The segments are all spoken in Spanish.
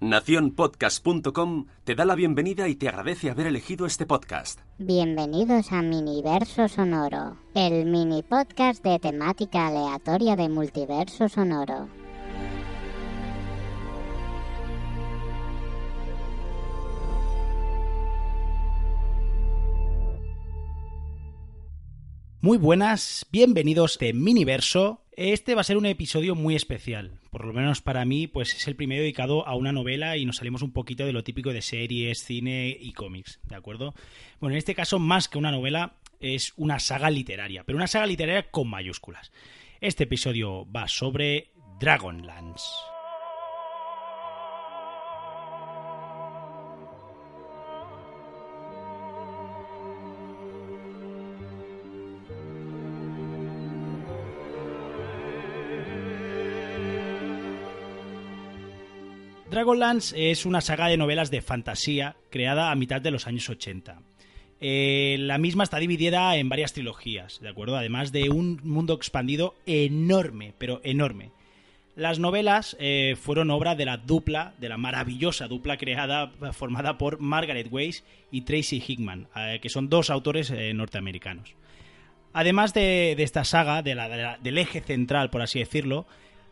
Naciónpodcast.com te da la bienvenida y te agradece haber elegido este podcast. Bienvenidos a Miniverso Sonoro, el mini podcast de temática aleatoria de multiverso sonoro. Muy buenas, bienvenidos de Miniverso. Este va a ser un episodio muy especial. Por lo menos para mí, pues es el primero dedicado a una novela y nos salimos un poquito de lo típico de series, cine y cómics, ¿de acuerdo? Bueno, en este caso, más que una novela, es una saga literaria, pero una saga literaria con mayúsculas. Este episodio va sobre Dragonlance. Dragonlance es una saga de novelas de fantasía creada a mitad de los años 80. Eh, la misma está dividida en varias trilogías, ¿de acuerdo? Además de un mundo expandido enorme, pero enorme. Las novelas eh, fueron obra de la dupla, de la maravillosa dupla creada, formada por Margaret Weiss y Tracy Hickman, eh, que son dos autores norteamericanos. Además de, esta saga, del eje central, por así decirlo,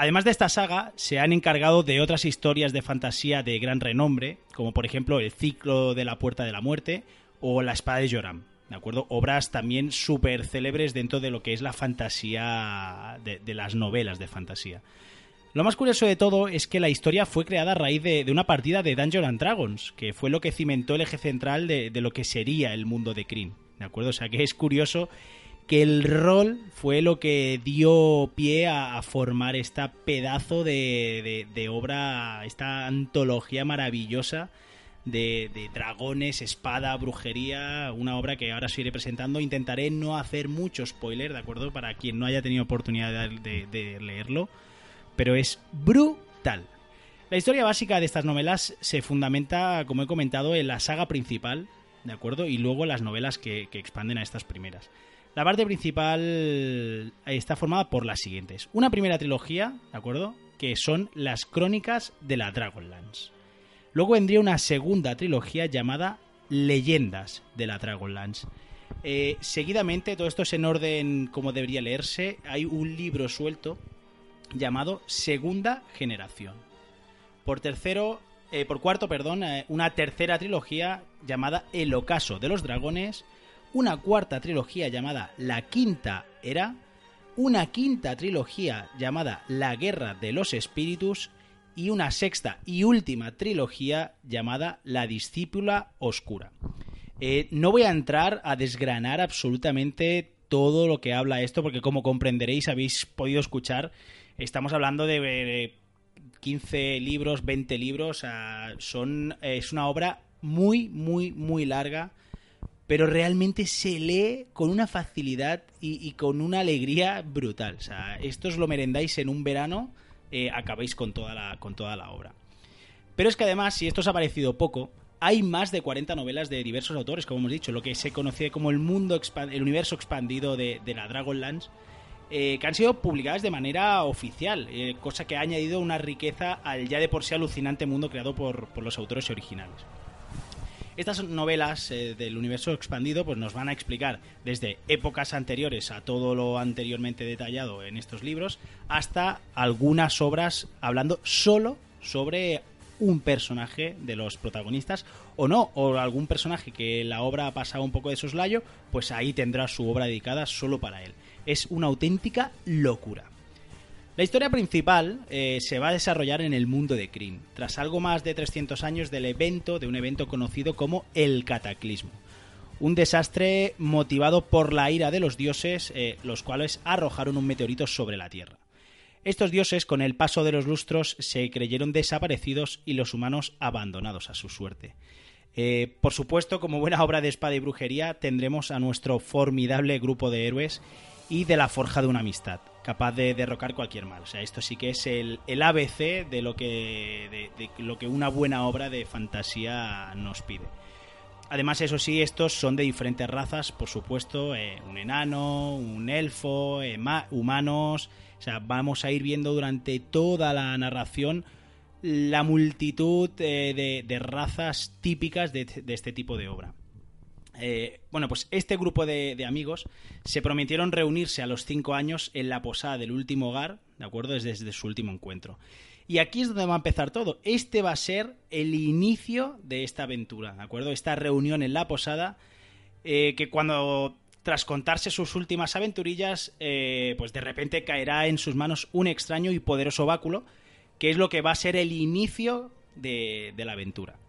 Además de esta saga, se han encargado de otras historias de fantasía de gran renombre, como por ejemplo El ciclo de la puerta de la muerte o La espada de Joram. ¿De acuerdo? Obras también súper célebres dentro de lo que es la fantasía, de, las novelas de fantasía. Lo más curioso de todo es que la historia fue creada a raíz de, una partida de Dungeons and Dragons, que fue lo que cimentó el eje central de, lo que sería el mundo de Kryn. ¿De acuerdo? O sea que es curioso que el rol fue lo que dio pie a, formar esta pedazo de, obra, esta antología maravillosa de, dragones, espada, brujería, una obra que ahora os iré presentando. Intentaré no hacer mucho spoiler, ¿de acuerdo? Para quien no haya tenido oportunidad de, de leerlo, pero es brutal. La historia básica de estas novelas se fundamenta, como he comentado, en la saga principal, ¿de acuerdo? Y luego las novelas que expanden a estas primeras. La parte principal está formada por las siguientes. Una primera trilogía, ¿de acuerdo? Que son las crónicas de la Dragonlance. Luego vendría una segunda trilogía llamada Leyendas de la Dragonlance. Eh, seguidamente, todo esto es en orden como debería leerse, hay un libro suelto llamado Segunda Generación. Por tercero, eh, por cuarto, perdón, eh, una tercera trilogía llamada El Ocaso de los Dragones una cuarta trilogía llamada La Quinta Era, una quinta trilogía llamada La Guerra de los Espíritus y una sexta y última trilogía llamada La Discípula Oscura. Eh, no voy a entrar a desgranar absolutamente todo lo que habla esto, porque como comprenderéis, habéis podido escuchar, estamos hablando de 15 libros, 20 libros, son, es una obra muy, muy, muy larga pero realmente se lee con una facilidad y, con una alegría brutal. O sea, esto os lo merendáis en un verano, eh, acabáis con toda, la, con toda la obra. Pero es que además, si esto os ha parecido poco, hay más de 40 novelas de diversos autores, como hemos dicho, lo que se conoce como el mundo el universo expandido de, la Dragonlance, eh, que han sido publicadas de manera oficial, eh, cosa que ha añadido una riqueza al ya de por sí alucinante mundo creado por, por los autores originales. Estas novelas eh, del universo expandido pues nos van a explicar desde épocas anteriores a todo lo anteriormente detallado en estos libros hasta algunas obras hablando solo sobre un personaje de los protagonistas o no, o algún personaje que la obra ha pasado un poco de soslayo, pues ahí tendrá su obra dedicada solo para él. Es una auténtica locura. La historia principal eh, se va a desarrollar en el mundo de Kryn, tras algo más de 300 años del evento, de un evento conocido como el Cataclismo. Un desastre motivado por la ira de los dioses, eh, los cuales arrojaron un meteorito sobre la Tierra. Estos dioses, con el paso de los lustros, se creyeron desaparecidos y los humanos abandonados a su suerte. Eh, por supuesto, como buena obra de espada y brujería, tendremos a nuestro formidable grupo de héroes y de la forja de una amistad, capaz de derrocar cualquier mal. O sea, esto sí que es el, ABC de lo, que, de, lo que una buena obra de fantasía nos pide. Además, eso sí, estos son de diferentes razas, por supuesto, eh, un enano, un elfo, eh, humanos. O sea, vamos a ir viendo durante toda la narración la multitud eh, de, razas típicas de, este tipo de obra. Eh, bueno, pues este grupo de, amigos se prometieron reunirse a los cinco años en la posada del último hogar, ¿de acuerdo? Desde, su último encuentro. Y aquí es donde va a empezar todo. Este va a ser el inicio de esta aventura, ¿de acuerdo? Esta reunión en la posada, eh, que cuando tras contarse sus últimas aventurillas, pues de repente caerá en sus manos un extraño y poderoso báculo que es lo que va a ser el inicio de, la aventura.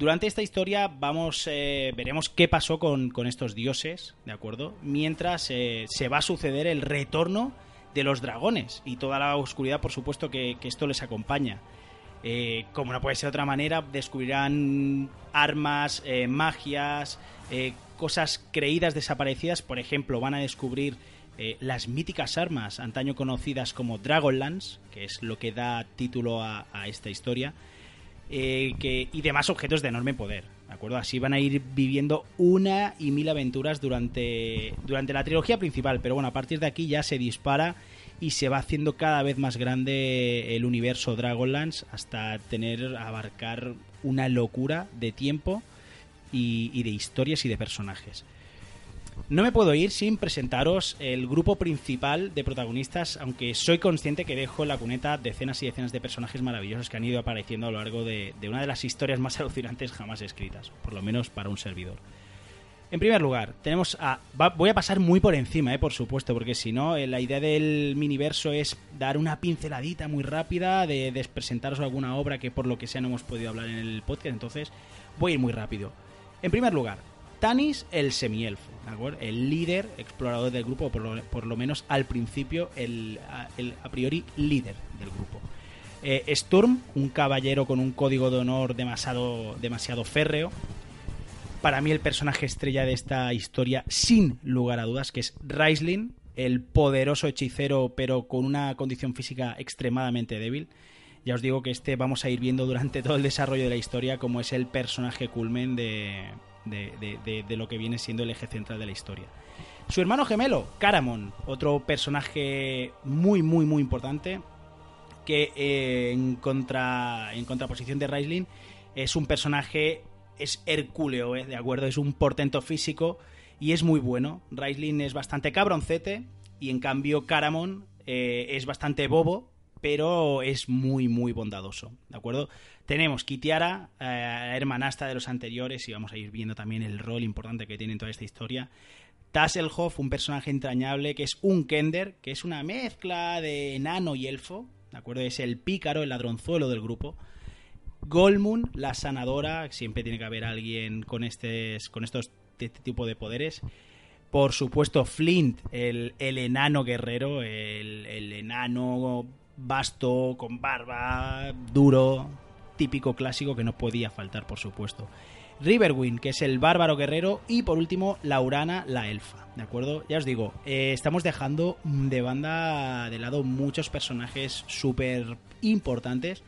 Durante esta historia vamos, eh, veremos qué pasó con, estos dioses, ¿de acuerdo? Mientras eh, se va a suceder el retorno de los dragones y toda la oscuridad, por supuesto, que, esto les acompaña. Eh, como no puede ser de otra manera, descubrirán armas, magias, cosas creídas desaparecidas. Por ejemplo, van a descubrir las míticas armas antaño conocidas como Dragonlance, que es lo que da título a, esta historia, eh, que, y demás objetos de enorme poder. ¿De acuerdo? Así van a ir viviendo una y mil aventuras durante, durante la trilogía principal. Pero bueno, a partir de aquí ya se dispara y se va haciendo cada vez más grande el universo Dragonlance hasta tener, abarcar una locura de tiempo y de historias y de personajes. No me puedo ir sin presentaros el grupo principal de protagonistas, aunque soy consciente que dejo en la cuneta decenas y decenas de personajes maravillosos que han ido apareciendo a lo largo de, una de las historias más alucinantes jamás escritas, por lo menos para un servidor. En primer lugar, tenemos a. voy a pasar muy por encima, eh, por supuesto, porque si no, eh, la idea del miniverso es dar una pinceladita muy rápida de, de presentaros alguna obra que por lo que sea no hemos podido hablar en el podcast, entonces voy a ir muy rápido. En primer lugar, Tanis el semielfo, el líder explorador del grupo, por lo, por lo menos al principio el, a priori líder del grupo. Eh, Sturm, un caballero con un código de honor demasiado, demasiado férreo. Para mí el personaje estrella de esta historia, sin lugar a dudas, que es Raislin, el poderoso hechicero pero con una condición física extremadamente débil. Ya os digo que este vamos a ir viendo durante todo el desarrollo de la historia como es el personaje culmen de, de, lo que viene siendo el eje central de la historia. Su hermano gemelo, Caramon, otro personaje muy, muy, muy importante, que eh, en, contra, en contraposición de Raisling es un personaje, es hercúleo, ¿eh? ¿de acuerdo? Es un portento físico y es muy bueno. Raisling es bastante cabroncete y en cambio Caramon eh, es bastante bobo, pero es muy, muy bondadoso, ¿de acuerdo? Tenemos Kitiara, eh, hermanasta de los anteriores, y vamos a ir viendo también el rol importante que tiene en toda esta historia. Tasselhoff, un personaje entrañable que es un Kender, que es una mezcla de enano y elfo, ¿de acuerdo? Es el pícaro, el ladronzuelo del grupo. Golmun, la sanadora, siempre tiene que haber alguien con, este, con estos este tipo de poderes. Por supuesto, Flint, el, enano guerrero, el, el enano vasto, con barba, duro, típico clásico que no podía faltar, por supuesto. Riverwind, que es el bárbaro guerrero, y por último, Laurana, la elfa. ¿De acuerdo? Ya os digo, eh, estamos dejando de banda de lado muchos personajes súper importantes,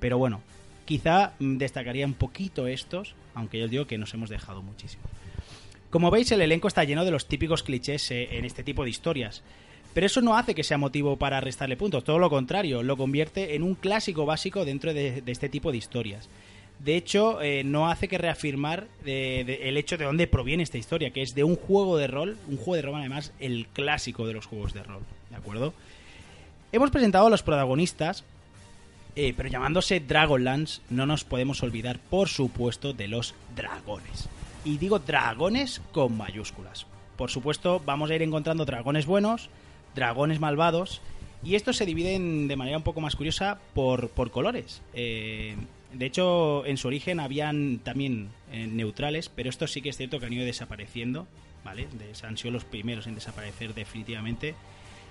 pero bueno, quizá destacaría un poquito estos, aunque yo os digo que nos hemos dejado muchísimo. Como veis, el elenco está lleno de los típicos clichés eh, en este tipo de historias. Pero eso no hace que sea motivo para restarle puntos, todo lo contrario, lo convierte en un clásico básico dentro de, este tipo de historias. De hecho, eh, no hace que reafirmar el hecho de dónde proviene esta historia, que es de un juego de rol, un juego de rol además, el clásico de los juegos de rol, ¿de acuerdo? Hemos presentado a los protagonistas, eh, pero llamándose Dragonlance, no nos podemos olvidar, por supuesto, de los dragones. Y digo dragones con mayúsculas. Por supuesto, vamos a ir encontrando dragones buenos, dragones malvados. Y estos se dividen de manera un poco más curiosa por, colores. Eh, de hecho, en su origen habían también eh, neutrales, pero estos sí que es cierto que han ido desapareciendo, ¿vale? han sido los primeros en desaparecer definitivamente.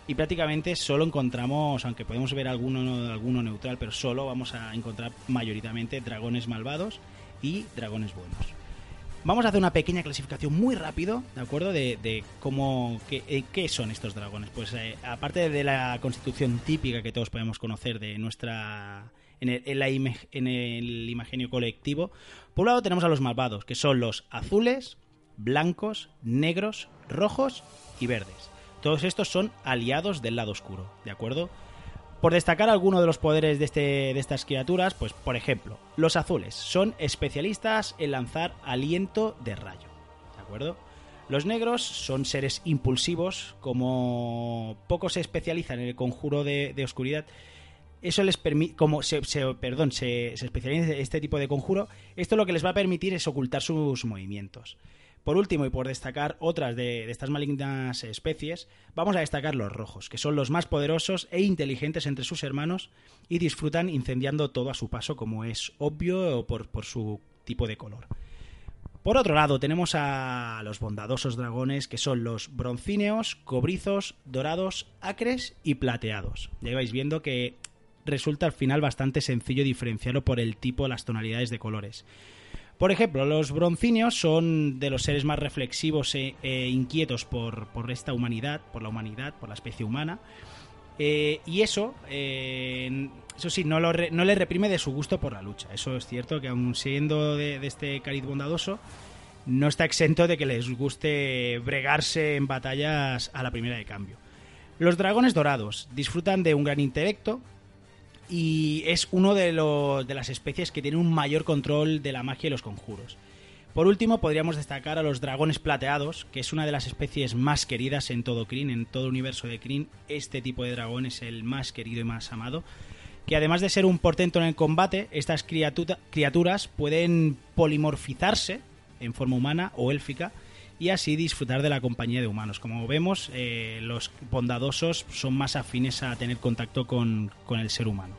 y prácticamente solo encontramos, aunque podemos ver alguno, alguno neutral, pero solo vamos a encontrar mayoritariamente dragones malvados y dragones buenos. Vamos a hacer una pequeña clasificación muy rápido, ¿de acuerdo? De, cómo, qué, eh, qué, son estos dragones. Pues eh, aparte de la constitución típica que todos podemos conocer de nuestra... En el, en el imagenio colectivo, por un lado tenemos a los malvados, que son los azules, blancos, negros, rojos y verdes. Todos estos son aliados del lado oscuro, ¿de acuerdo? Por destacar alguno de los poderes de, este, de estas criaturas, pues por ejemplo, los azules son especialistas en lanzar aliento de rayo, ¿de acuerdo? Los negros son seres impulsivos, como pocos se especializan en el conjuro de, oscuridad, eso les permite, como se, perdón, se, se en este tipo de conjuro, esto lo que les va a permitir es ocultar sus movimientos. Por último, y por destacar otras de, estas malignas especies, vamos a destacar los rojos, que son los más poderosos e inteligentes entre sus hermanos y disfrutan incendiando todo a su paso, como es obvio por, su tipo de color. Por otro lado, tenemos a los bondadosos dragones, que son los broncíneos, cobrizos, dorados, acres y plateados. Ya vais viendo que resulta al final bastante sencillo diferenciarlo por el tipo, las tonalidades de colores. Por ejemplo, los broncíneos son de los seres más reflexivos e, e inquietos por, esta humanidad, por la humanidad, por la especie humana. Eh, y eso, eh, eso sí, no, lo no reprime de su gusto por la lucha. Eso es cierto que aun siendo de, de este cariz bondadoso, no está exento de que les guste bregarse en batallas a la primera de cambio. Los dragones dorados disfrutan de un gran intelecto, y es uno de, de las especies que tiene un mayor control de la magia y los conjuros. Por último, podríamos destacar a los dragones plateados, que es una de las especies más queridas en todo Kryn, en todo universo de Kryn. Este tipo de dragón es el más querido y más amado. Que además de ser un portento en el combate, estas criaturas pueden polimorfizarse en forma humana o élfica y así disfrutar de la compañía de humanos. Como vemos, eh, los bondadosos son más afines a tener contacto con, el ser humano.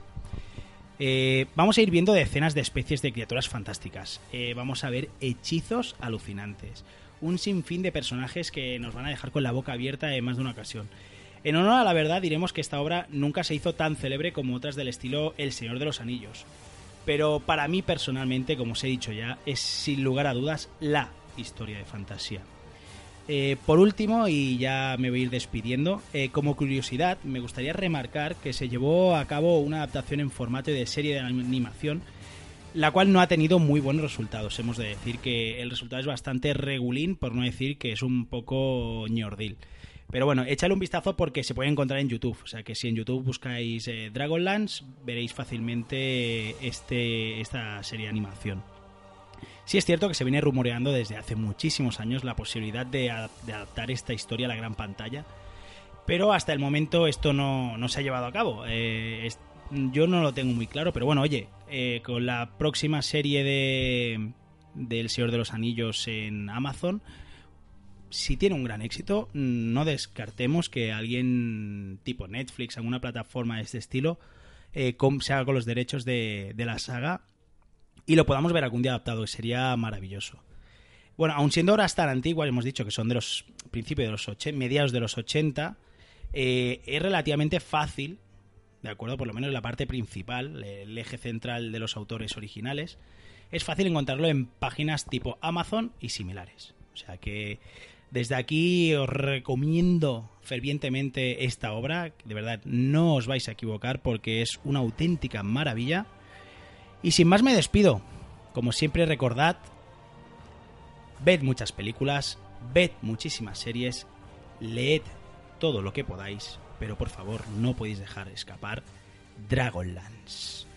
Eh, vamos a ir viendo decenas de especies de criaturas fantásticas. Eh, vamos a ver hechizos alucinantes. Un sinfín de personajes que nos van a dejar con la boca abierta en más de una ocasión. En honor a la verdad diremos que esta obra nunca se hizo tan célebre como otras del estilo El Señor de los Anillos. Pero para mí personalmente, como os he dicho ya, es sin lugar a dudas la historia de fantasía. Eh, por último, y ya me voy a ir despidiendo, eh, como curiosidad, me gustaría remarcar que se llevó a cabo una adaptación en formato de serie de animación, la cual no ha tenido muy buenos resultados. Hemos de decir que el resultado es bastante regulín, por no decir que es un poco ñordil. Pero bueno, échale un vistazo porque se puede encontrar en YouTube. O sea que si en YouTube buscáis eh, Dragonlance, veréis fácilmente este, esta serie de animación. Sí es cierto que se viene rumoreando desde hace muchísimos años la posibilidad de, adaptar esta historia a la gran pantalla, pero hasta el momento esto no, se ha llevado a cabo. Eh, yo no lo tengo muy claro, pero bueno, oye, eh, con la próxima serie de del Señor de los Anillos en Amazon, si tiene un gran éxito, no descartemos que alguien tipo Netflix, alguna plataforma de este estilo, eh, se haga con los derechos de, de la saga y lo podamos ver algún día adaptado, sería maravilloso. Bueno, aun siendo obras tan antiguas, hemos dicho que son de los principios de los 80, mediados de los 80, eh, es relativamente fácil, ¿de acuerdo? Por lo menos la parte principal, el eje central de los autores originales, es fácil encontrarlo en páginas tipo Amazon y similares. O sea que desde aquí os recomiendo fervientemente esta obra, de verdad no os vais a equivocar porque es una auténtica maravilla y sin más me despido. Como siempre recordad, ved muchas películas, ved muchísimas series, leed todo lo que podáis, pero por favor no podéis dejar escapar Dragonlance.